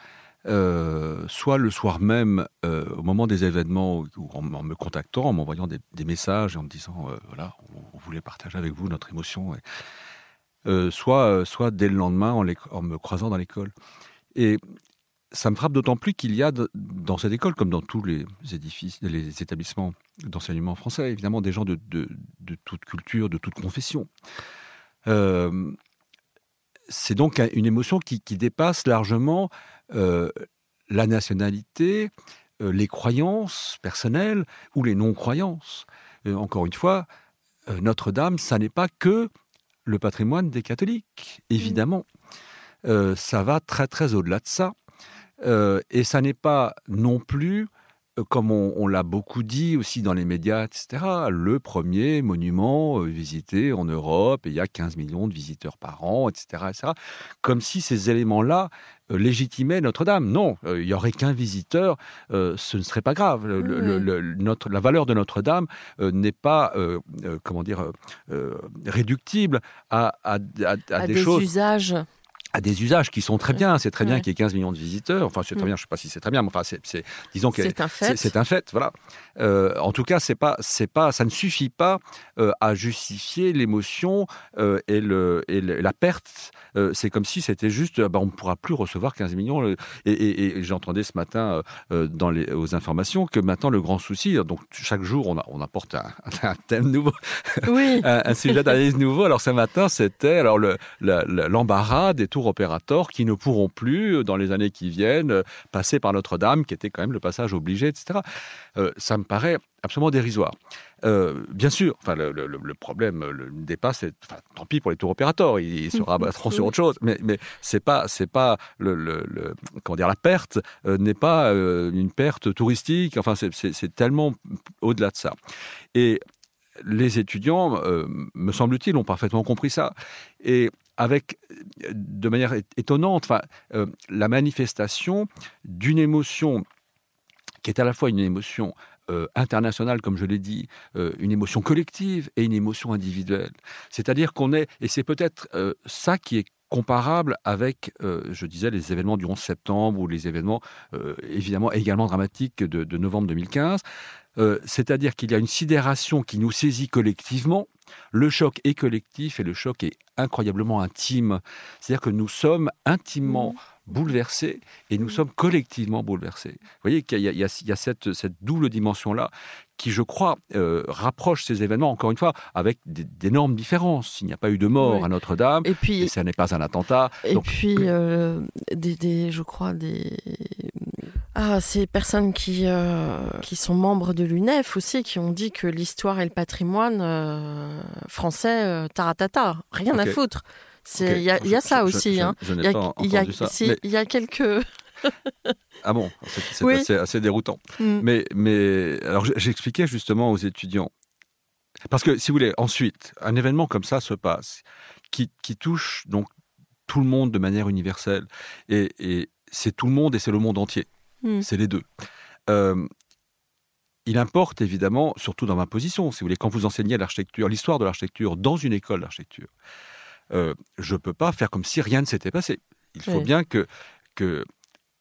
Euh, soit le soir même, euh, au moment des événements, ou en, me contactant, en m'envoyant des, messages et en me disant, voilà, on, voulait partager avec vous notre émotion, soit, soit dès le lendemain en, me croisant dans l'école. Et ça me frappe d'autant plus qu'il y a dans cette école, comme dans tous les édifices, les établissements d'enseignement français, évidemment des gens de, de toute culture, de toute confession. C'est donc un- une émotion qui, qui dépasse largement euh, la nationalité, euh, les croyances personnelles ou les non-croyances. Euh, encore une fois, Notre-Dame, ça n'est pas que le patrimoine des catholiques, évidemment. Euh, ça va très très au-delà de ça. Et ça n'est pas non plus, comme on, on l'a beaucoup dit aussi dans les médias, etc., le premier monument euh, visité en Europe, et il y a 15 millions de visiteurs par an, etc., etc. Comme si ces éléments-là euh, légitimaient Notre-Dame. Non, euh, il y aurait qu'un visiteur, euh, ce ne serait pas grave. Le- le- Oui. le- le- notre, la valeur de Notre-Dame euh, n'est pas, euh, euh, comment dire, euh, euh, réductible à, à- à- à À des, des choses usages à des usages qui sont très bien. C'est très bien Ouais. qu'il y ait 15 millions de visiteurs. Enfin, c'est très Mm. bien. Je ne sais pas si c'est très bien, mais enfin, c'est, c'est- disons que C'est un fait. c'est, un fait. Voilà. Euh, en tout cas, c'est pas, c'est pas, ça ne suffit pas euh, à justifier l'émotion euh, et, le, et le- la perte. C'est comme si c'était juste, bah, on ne pourra plus recevoir 15 millions. Et, et- et j'entendais ce matin dans les, aux informations que maintenant le grand souci, donc chaque jour on, a- on apporte un, *laughs* un thème nouveau Oui. *laughs* un, un sujet d'analyse nouveau. Alors ce matin, c'était alors le- le- l'embarras des opérateurs qui ne pourront plus, euh, dans les années qui viennent, euh, passer par Notre-Dame, qui était quand même le passage obligé, etc. Euh, ça me paraît absolument dérisoire. Euh, bien sûr, enfin, le, le- le problème le dépasse. Enfin, tant pis pour les tours opérateurs, ils, ils se *laughs* rabattront sur autre chose. Mais, mais c'est pas, c'est pas le, le- comment dire, la perte euh, n'est pas euh, une perte touristique. Enfin, c'est- tellement au-delà de ça. Et les étudiants, me semble-t-il, ont parfaitement compris ça. Et avec, euh, de manière étonnante, enfin, euh, la manifestation d'une émotion qui est à la fois une émotion euh, internationale, comme je l'ai dit, une émotion collective et une émotion individuelle. C'est-à-dire qu'on est, et c'est peut-être ça qui est comparable avec, euh, je disais, les événements du 11 septembre ou les événements euh, évidemment également dramatiques de, novembre 2015. Euh, C'est-à-dire qu'il y a une sidération qui nous saisit collectivement. Le choc est collectif et le choc est incroyablement intime. C'est-à-dire que nous sommes intimement bouleversés et nous sommes collectivement bouleversés. Vous voyez qu'il y a, y y cette, cette double dimension-là qui, je crois, euh, rapproche ces événements, encore une fois, avec d'énormes différences. Il n'y a pas eu de mort Oui. à Notre-Dame, Et puis, et ça n'est pas un attentat. Et Donc, puis, euh, des, des- je crois, des. Ah, ces personnes qui, euh, qui sont membres de l'UNEF aussi, qui ont dit que l'histoire et le patrimoine français, taratata, rien à foutre. Il y a, il y a je- ça je- aussi. hein. Je, Il y a, pas il y a- entendu ça. si, mais- il y a quelques. *laughs* ah bon, c'est Oui. assez, assez déroutant. Mm. Mais, mais alors j'expliquais justement aux étudiants. Parce que si vous voulez, ensuite, un événement comme ça se passe, qui, qui touche donc tout le monde de manière universelle. Et, et c'est tout le monde et c'est le monde entier. Mm. C'est les deux. Euh, il importe évidemment, surtout dans ma position, si vous voulez, quand vous enseignez l'architecture, l'histoire de l'architecture dans une école d'architecture, euh, je ne peux pas faire comme si rien ne s'était passé. Il faut bien que, que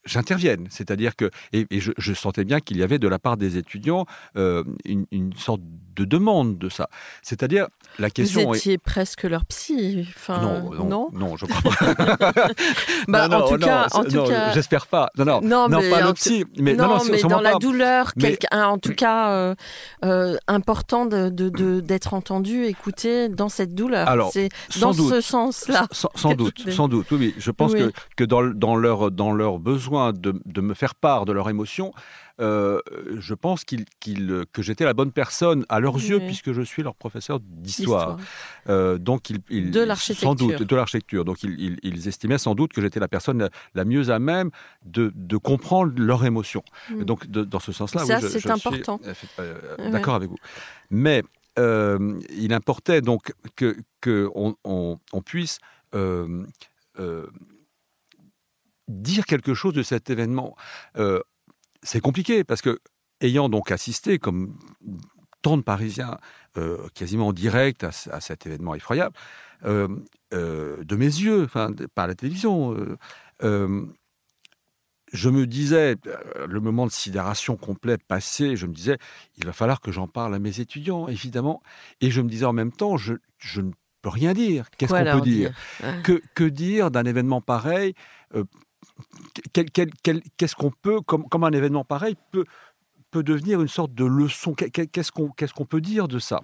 j'intervienne. C'est-à-dire que, et, je, sentais bien qu'il y avait de la part des étudiants euh, une, sorte de demande de ça. C'est-à-dire, la question. Vous étiez presque leur psy. Enfin, non, non, non, je crois pas. *laughs* bah, en tout cas, en tout cas... j'espère pas. Non, non, non, pas le psy. Mais, non, mais dans la douleur, quelqu'un, en tout cas, euh, euh, important d'être de, de, entendu, écouté dans cette douleur. Alors, c'est dans ce sens-là. Sans, doute, sans doute. Oui, je pense que, que dans, dans, leur, dans leurs besoins de, me faire part de leurs émotions, euh, je pense qu'ils, que j'étais la bonne personne à leurs yeux puisque je suis leur professeur d'histoire. Euh, donc ils, de l'architecture. Sans doute, de l'architecture. Donc ils, estimaient sans doute que j'étais la personne la, mieux à même de, comprendre leurs émotions. Mm. Donc dans ce sens-là, ça c'est important. Euh, d'accord avec vous. Mais il importait donc que, que on, puisse dire quelque chose de cet événement. Euh, c'est compliqué parce que, ayant donc assisté, comme tant de Parisiens, euh, quasiment en direct à, cet événement effroyable, euh, de mes yeux, enfin, par la télévision, je me disais, le moment de sidération complète passé, je me disais, il va falloir que j'en parle à mes étudiants, évidemment. Et je me disais en même temps, je, ne peux rien dire. Qu'est-ce qu'on peut dire, que, que, dire d'un événement pareil qu'est-ce qu'on peut, comme, un événement pareil peut, peut devenir une sorte de leçon Qu'est-ce qu'on peut dire de ça?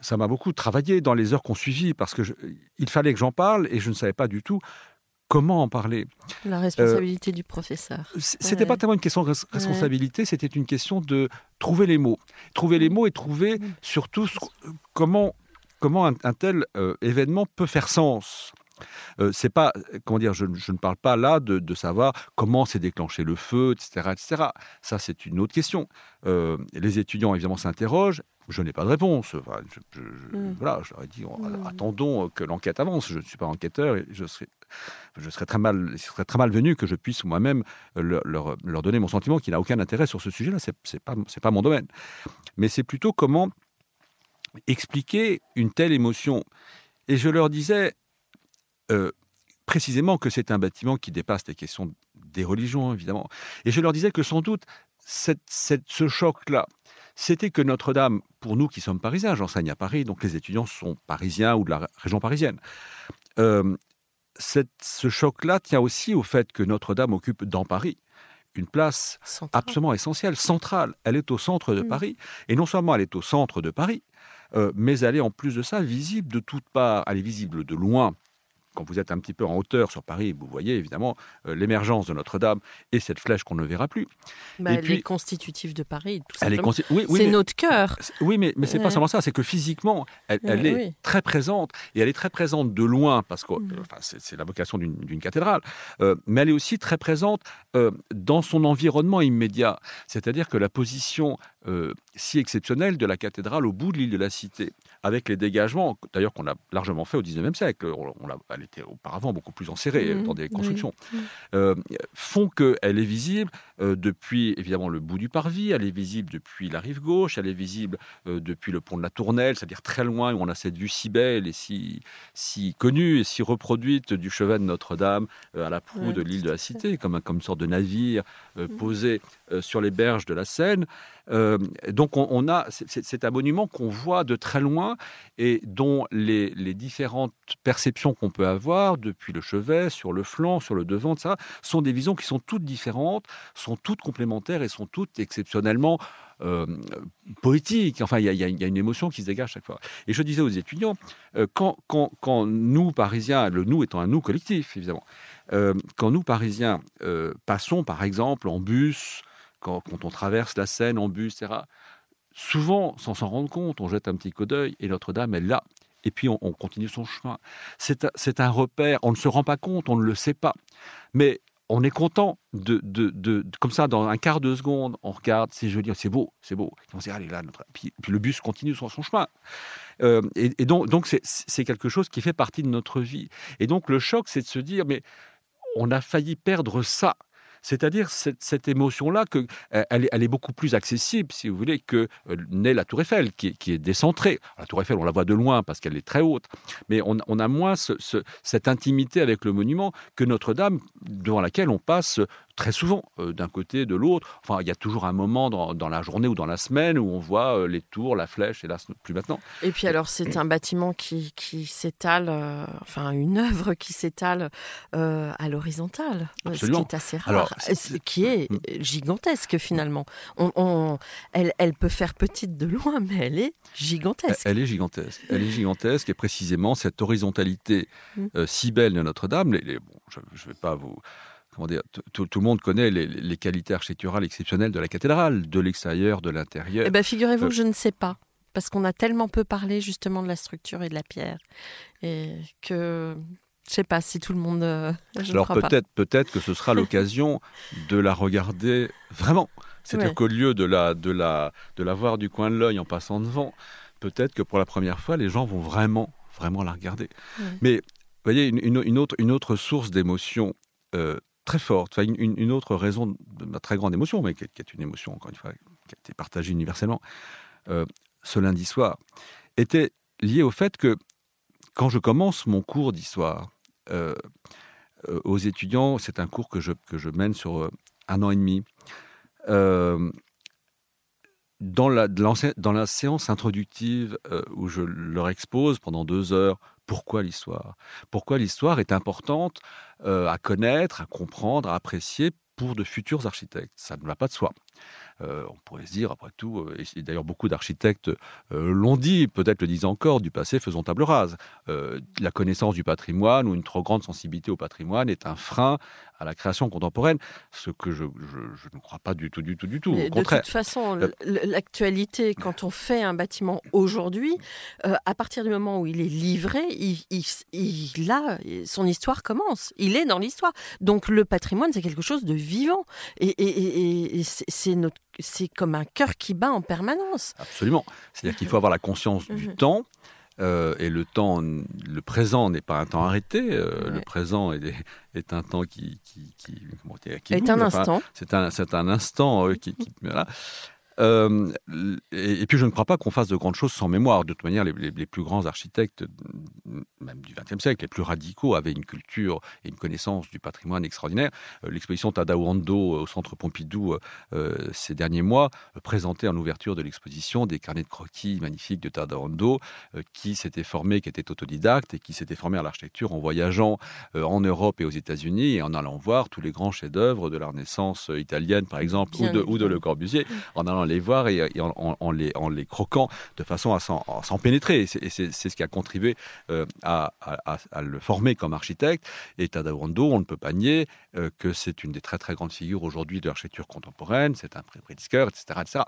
Ça m'a beaucoup travaillé dans les heures qu'on suivit parce que il fallait que j'en parle et je ne savais pas du tout comment en parler. La responsabilité du professeur. C'était pas tellement une question de responsabilité, c'était une question de trouver les mots. Trouver les mots et trouver surtout comment, comment un, tel euh, événement peut faire sens. Euh, c'est pas, comment dire, je, ne parle pas là de, savoir comment s'est déclenché le feu, etc., etc. Ça, c'est une autre question. Euh, les étudiants, évidemment, s'interrogent. Je n'ai pas de réponse. je, mmh. Voilà, je leur ai dit, mmh. attendons que l'enquête avance. Je ne suis pas enquêteur et je serais, je serais très mal, serait très malvenu que je puisse moi-même leur, leur, donner mon sentiment qui n'a aucun intérêt sur ce sujet-là. C'est, c'est pas, c'est pas mon domaine. Mais c'est plutôt comment expliquer une telle émotion. Et je leur disais, euh, précisément que c'est un bâtiment qui dépasse les questions des religions, évidemment. Et je leur disais que sans doute, ce choc-là, c'était que Notre-Dame, pour nous qui sommes parisiens, j'enseigne à Paris, donc les étudiants sont parisiens ou de la région parisienne. Euh, ce choc-là tient aussi au fait que Notre-Dame occupe dans Paris une place absolument essentielle, centrale. Elle est au centre de mm. Paris. Et non seulement elle est au centre de Paris, euh, mais elle est en plus de ça visible de toutes parts. Elle est visible de loin quand vous êtes un petit peu en hauteur sur Paris, vous voyez évidemment euh, l'émergence de Notre-Dame et cette flèche qu'on ne verra plus. Bah, elle est constitutive de Paris, tout elle c'est notre cœur. Oui, mais, mais c'est n'est pas seulement ça, c'est que physiquement, elle, est très présente et elle est très présente de loin parce que mm. enfin, c'est la vocation d'une cathédrale, euh, mais elle est aussi très présente euh, dans son environnement immédiat. C'est-à-dire que la position si exceptionnelle de la cathédrale au bout de l'île de la Cité, avec les dégagements, d'ailleurs qu'on a largement fait au XIXe siècle, on, elle était auparavant beaucoup plus enserrée mmh. dans des constructions, euh, font qu'elle est visible euh, depuis évidemment le bout du parvis, elle est visible depuis la rive gauche, elle est visible euh, depuis le pont de la Tournelle, c'est-à-dire très loin où on a cette vue si belle et si, si connue et si reproduite du chevet de Notre-Dame à la proue de l'île de la Cité, comme, comme une sorte de navire mmh. posé sur les berges de la Seine. Donc on, a, c'est un monument qu'on voit de très loin et dont les, différentes perceptions qu'on peut avoir depuis le chevet, sur le flanc, sur le devant, ça, sont des visions qui sont toutes différentes, sont toutes complémentaires et sont toutes exceptionnellement euh, poétiques. Enfin, il y, a une émotion qui se dégage chaque fois. Et je disais aux étudiants, euh, quand, nous, Parisiens, le nous étant un nous collectif, évidemment, euh, quand nous, Parisiens, passons, par exemple, en bus, quand, on traverse la Seine en bus, etc., souvent, sans s'en rendre compte, on jette un petit coup d'œil et Notre-Dame est là et puis on, continue son chemin. C'est un repère, on ne se rend pas compte, on ne le sait pas. Mais on est content de, de, comme ça, dans un quart de seconde, on regarde, c'est joli, c'est beau, c'est beau. on se dit, allez là, notre... puis, le bus continue sur son chemin. Euh, et, donc, donc c'est quelque chose qui fait partie de notre vie. Et donc, le choc, c'est de se dire, mais on a failli perdre ça. C'est-à-dire cette, émotion-là, elle, est beaucoup plus accessible, si vous voulez, que euh, n'est la Tour Eiffel, qui, est décentrée. La Tour Eiffel, on la voit de loin parce qu'elle est très haute, mais on, a moins cette intimité avec le monument que Notre-Dame, devant laquelle on passe très souvent, euh, d'un côté, de l'autre. Enfin, il y a toujours un moment dans, la journée ou dans la semaine où on voit euh, les tours, la flèche, et là, plus maintenant. Et puis alors, c'est un bâtiment qui, s'étale, euh, enfin, une œuvre qui s'étale à l'horizontale, ce qui est assez rare, ce qui est mm. gigantesque finalement. On, elle, elle, peut faire petite de loin, mais elle est gigantesque. Elle est gigantesque. Elle est gigantesque, et précisément cette horizontalité mm. si belle de Notre-Dame, je ne vais pas vous comment dire, tout, le monde connaît les, qualités architecturales exceptionnelles de la cathédrale, de l'extérieur, de l'intérieur. Eh ben, figurez-vous, euh, je ne sais pas, parce qu'on a tellement peu parlé justement de la structure et de la pierre, et que je sais pas si tout le monde. Euh, Alors peut-être, peut-être que ce sera *laughs* l'occasion de la regarder vraiment. C'est-à-dire qu'au lieu de la, de la, de la voir du coin de l'œil en passant devant, peut-être que pour la première fois, les gens vont vraiment, vraiment la regarder. Mais vous voyez, une, autre, une autre source d'émotion euh, très forte, une, autre raison de ma très grande émotion, mais qui est, une émotion, encore une fois, qui a été partagée universellement, euh, ce lundi soir, était liée au fait que quand je commence mon cours d'histoire euh, euh, aux étudiants, c'est un cours que je, que je mène sur un an et demi, dans la, séance introductive où je leur expose pendant deux heures pourquoi l'histoire Pourquoi l'histoire est importante euh, à connaître, à comprendre, à apprécier pour de futurs architectes Ça ne va pas de soi. Euh, on pourrait se dire, après tout, euh, et d'ailleurs beaucoup d'architectes l'ont dit, peut-être le disent encore, du passé faisons table rase. la connaissance du patrimoine ou une trop grande sensibilité au patrimoine est un frein à la création contemporaine, ce que je, ne crois pas du tout, du tout, du tout. Au contraire. De toute façon, l'actualité, quand on fait un bâtiment aujourd'hui, euh, à partir du moment où il est livré, il, il, a, son histoire commence. Il est dans l'histoire. Donc le patrimoine, c'est quelque chose de vivant. Et, et c'est comme un cœur qui bat en permanence. Absolument. C'est-à-dire qu'il faut avoir la conscience du mhm. temps. Euh, et le temps, le présent n'est pas un temps arrêté. Euh, le présent est, est, un temps qui, qui, qui, qui est un instant. C'est un, un instant euh, qui, voilà. Euh, et, puis je ne crois pas qu'on fasse de grandes choses sans mémoire. De toute manière, les, plus grands architectes, même du XXe siècle, les plus radicaux, avaient une culture et une connaissance du patrimoine extraordinaire. Euh, l'exposition Tadao Ando au Centre Pompidou euh, ces derniers mois présentait en ouverture de l'exposition des carnets de croquis magnifiques de Tadao Ando, qui s'était formé, qui était autodidacte et qui s'était formé à l'architecture en voyageant en Europe et aux États-Unis et en allant voir tous les grands chefs-d'œuvre de la Renaissance italienne, par exemple, ou de, ou de, Le Corbusier, en allant les voir et, en, les, en, les, croquant de façon à s'en pénétrer. Et c'est ce qui a contribué euh, à, le former comme architecte. Et Tadawando, on ne peut pas nier euh, que c'est une des très très grandes figures aujourd'hui de l'architecture contemporaine. C'est un prédisqueur, etc. etc.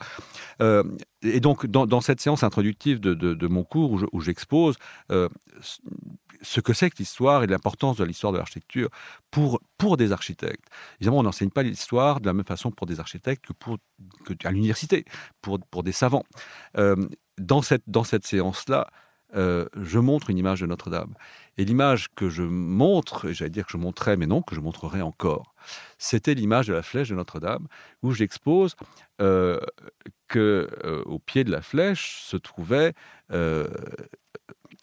Euh, et donc, dans, cette séance introductive de, mon cours où j'expose, ce que c'est que l'histoire et l'importance de l'histoire de l'architecture pour, pour des architectes. Évidemment, on n'enseigne pas l'histoire de la même façon pour des architectes que, pour, que à l'université, pour, pour des savants. Euh, dans cette, dans cette séance-là, euh, je montre une image de Notre-Dame. Et l'image que je montre, j'allais dire que je montrais, mais non, que je montrerai encore, c'était l'image de la flèche de Notre-Dame, où j'expose euh, que au pied de la flèche se trouvait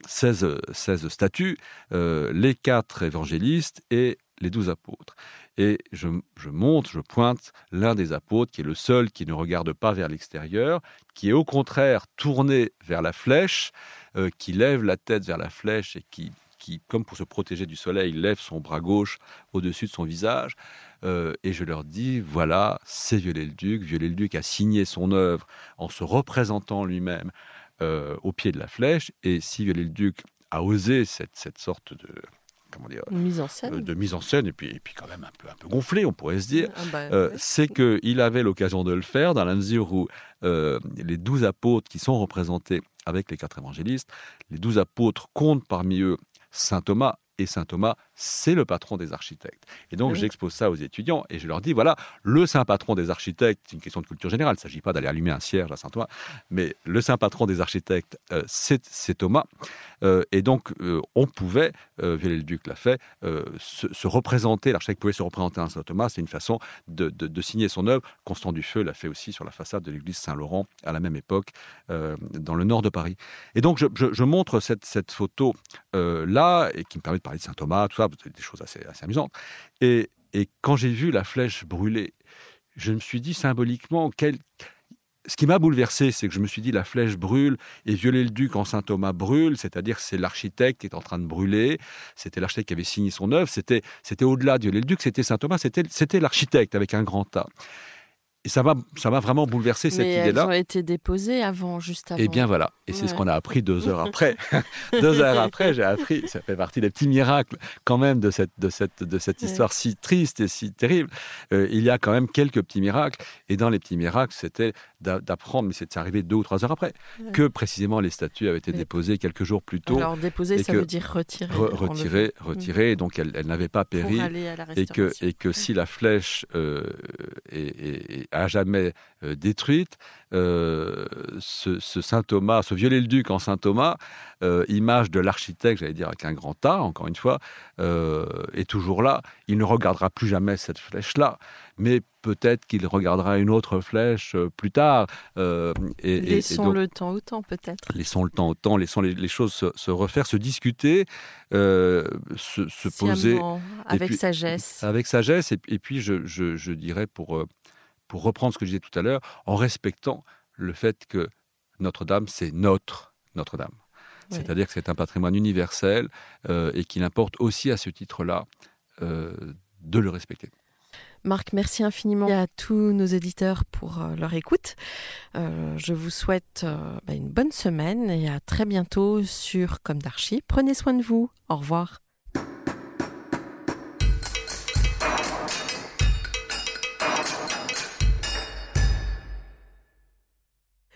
16, 16 statues, euh, les quatre évangélistes et les douze apôtres. Et je, monte, je pointe l'un des apôtres qui est le seul qui ne regarde pas vers l'extérieur, qui est au contraire tourné vers la flèche, euh, qui lève la tête vers la flèche et qui, qui, comme pour se protéger du soleil, lève son bras gauche au-dessus de son visage. Euh, et je leur dis, voilà, c'est Viollet-le-Duc. Viollet-le-Duc a signé son œuvre en se représentant lui-même euh, au pied de la flèche. Et si Viollet-le-Duc a osé cette, cette sorte de comment dire mise en scène euh, de mise en scène et puis et puis quand même un peu un peu gonflé on pourrait se dire ah bah, euh, c'est que il avait l'occasion de le faire dans la mesure où les douze apôtres qui sont représentés avec les quatre évangélistes les douze apôtres comptent parmi eux saint Thomas et saint Thomas c'est le patron des architectes. Et donc, j'expose ça aux étudiants et je leur dis voilà, le saint patron des architectes, c'est une question de culture générale, il ne s'agit pas d'aller allumer un cierge à Saint-Thomas, mais le saint patron des architectes, euh, c'est Thomas. Euh, et donc, euh, on pouvait, Viollet-le-Duc l'a fait, se, représenter, l'architecte pouvait se représenter un Saint-Thomas, c'est une façon de, signer son œuvre. Constant Dufeu l'a fait aussi sur la façade de l'église Saint-Laurent à la même époque, dans le nord de Paris. Et donc, je, montre cette, cette photo là, et qui me permet de parler de Saint-Thomas, tout des choses assez, amusantes. Et quand j'ai vu la flèche brûler, je me suis dit symboliquement, quel... ce qui m'a bouleversé, c'est que je me suis dit la flèche brûle et Viollet-le-Duc en Saint Thomas brûle, c'est-à-dire c'est l'architecte qui est en train de brûler, c'était l'architecte qui avait signé son œuvre, c'était, au-delà de Viollet-le-Duc, c'était Saint Thomas, c'était, c'était l'architecte avec un grand A. Et ça m'a, ça m'a vraiment bouleversé cette idée-là. Elles ont été déposées avant, juste avant. Eh bien voilà, et c'est ce qu'on a appris deux heures après. *laughs* *laughs* deux heures après, j'ai appris, ça fait partie des petits miracles quand même de cette, de cette, de cette Ouais. histoire si triste et si terrible. Euh, il y a quand même quelques petits miracles, et dans les petits miracles, c'était d'apprendre, mais c'est arrivé deux ou trois heures après, Ouais. que précisément les statues avaient été déposées quelques jours plus tôt, Alors déposer, ça que veut dire retirer. re- enlever. retirées, retirées, donc elles, elles n'avaient pas péri aller à la et que, et que si la flèche euh, est, est- est à jamais euh, détruite, euh, ce, ce saint Thomas, ce Viollet-le-Duc en saint Thomas, euh, image de l'architecte, j'allais dire avec un grand A, encore une fois, est toujours là. Il ne regardera plus jamais cette flèche-là, mais peut-être qu'il regardera une autre flèche plus tard. euh, et, Laissons donc- le temps au temps, peut-être. Laissons le temps au temps, laissons les, les choses se, se refaire, se discuter, euh, se, se poser avec puis- sagesse. avec sagesse. Et, et puis, je, je- je dirais, pour, pour reprendre ce que je disais tout à l'heure, en respectant le fait que Notre-Dame, c'est notre Notre-Dame. Oui. C'est-à-dire que c'est un patrimoine universel euh, et qu'il importe aussi à ce titre-là euh, de le respecter. Marc, merci infiniment à tous nos éditeurs pour euh, leur écoute. Euh, je vous souhaite euh, bah, une bonne semaine et à très bientôt sur Comme d'Archie. Prenez soin de vous. Au revoir.